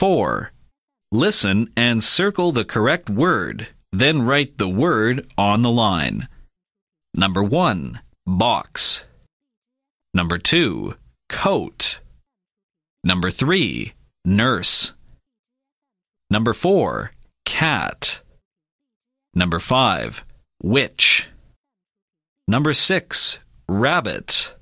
4. Listen and circle the correct word, then write the word on the line. Number 1. Box. Number 2. Coat. Number 3. Nurse. Number 4. Cat. Number 5. Witch. Number 6. Rabbit.